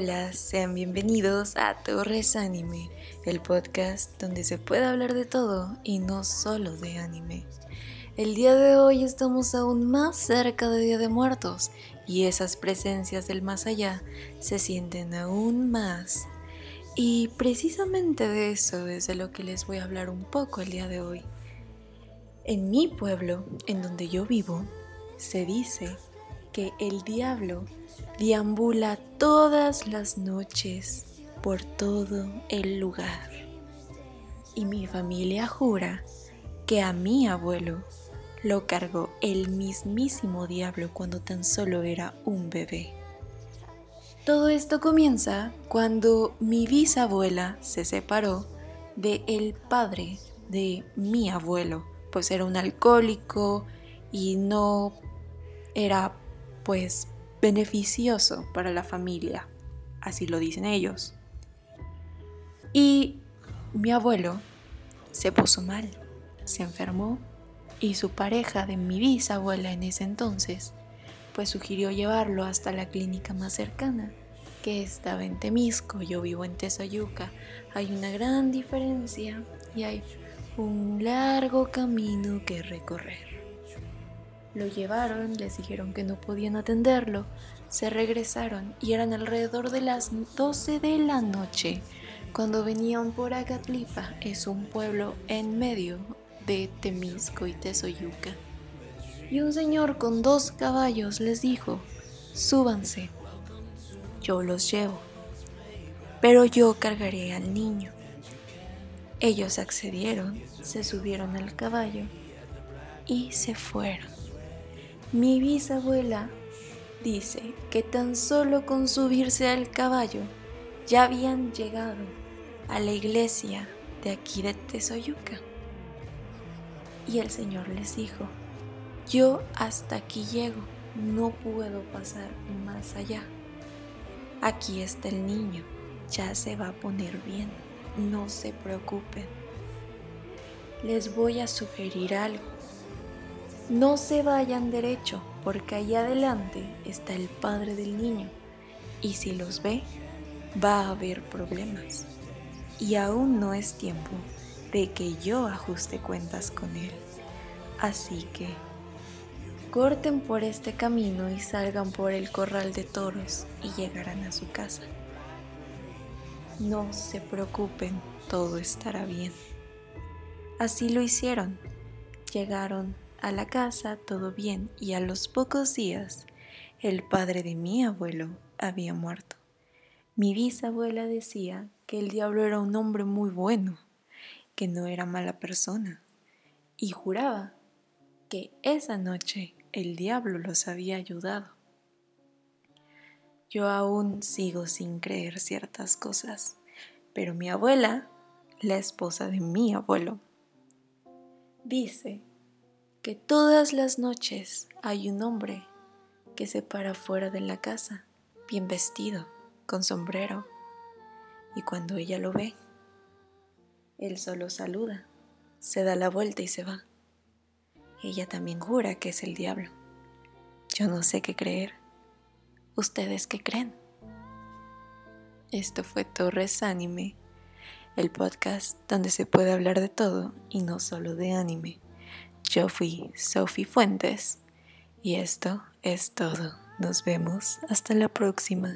Hola, sean bienvenidos a Torres Anime, el podcast donde se puede hablar de todo y no solo de anime. El día de hoy estamos aún más cerca de Día de Muertos y esas presencias del más allá se sienten aún más. Y precisamente de eso es de lo que les voy a hablar un poco el día de hoy. En mi pueblo, en donde yo vivo, se dice que el diablo deambula todas las noches por todo el lugar. Y mi familia jura que a mi abuelo lo cargó el mismísimo diablo cuando tan solo era un bebé. Todo esto comienza cuando mi bisabuela se separó de el padre de mi abuelo, pues era un alcohólico y no era pues beneficioso para la familia, así lo dicen ellos. Y mi abuelo se puso mal, se enfermó y su pareja de mi bisabuela en ese entonces pues sugirió llevarlo hasta la clínica más cercana, que estaba en Temisco, yo vivo en Tesoyuca. Hay una gran diferencia y hay un largo camino que recorrer. Lo llevaron, les dijeron que no podían atenderlo, se regresaron y eran alrededor de las 12 de la noche cuando venían por Agatlipa, es un pueblo en medio de Temisco y Tezoyuca. Y un señor con dos caballos les dijo, súbanse, yo los llevo, pero yo cargaré al niño. Ellos accedieron, se subieron al caballo y se fueron. Mi bisabuela dice que tan solo con subirse al caballo ya habían llegado a la iglesia de aquí de Tezoyuca. Y el Señor les dijo, yo hasta aquí llego, no puedo pasar más allá. Aquí está el niño, ya se va a poner bien, no se preocupen. Les voy a sugerir algo no se vayan derecho, porque ahí adelante está el padre del niño, y si los ve, va a haber problemas. Y aún no es tiempo de que yo ajuste cuentas con él. Así que corten por este camino y salgan por el corral de toros y llegarán a su casa. No se preocupen, todo estará bien. Así lo hicieron. Llegaron a la casa todo bien y a los pocos días el padre de mi abuelo había muerto. Mi bisabuela decía que el diablo era un hombre muy bueno, que no era mala persona, y juraba que esa noche el diablo los había ayudado. Yo aún sigo sin creer ciertas cosas, pero mi abuela, la esposa de mi abuelo, dice que todas las noches hay un hombre que se para fuera de la casa, bien vestido, con sombrero, y cuando ella lo ve, él solo saluda, se da la vuelta y se va. Ella también jura que es el diablo. Yo no sé qué creer. ¿Ustedes qué creen? Esto fue Torres Anime, el podcast donde se puede hablar de todo y no solo de anime. Yo fui Sophie Fuentes y esto es todo. Nos vemos hasta la próxima.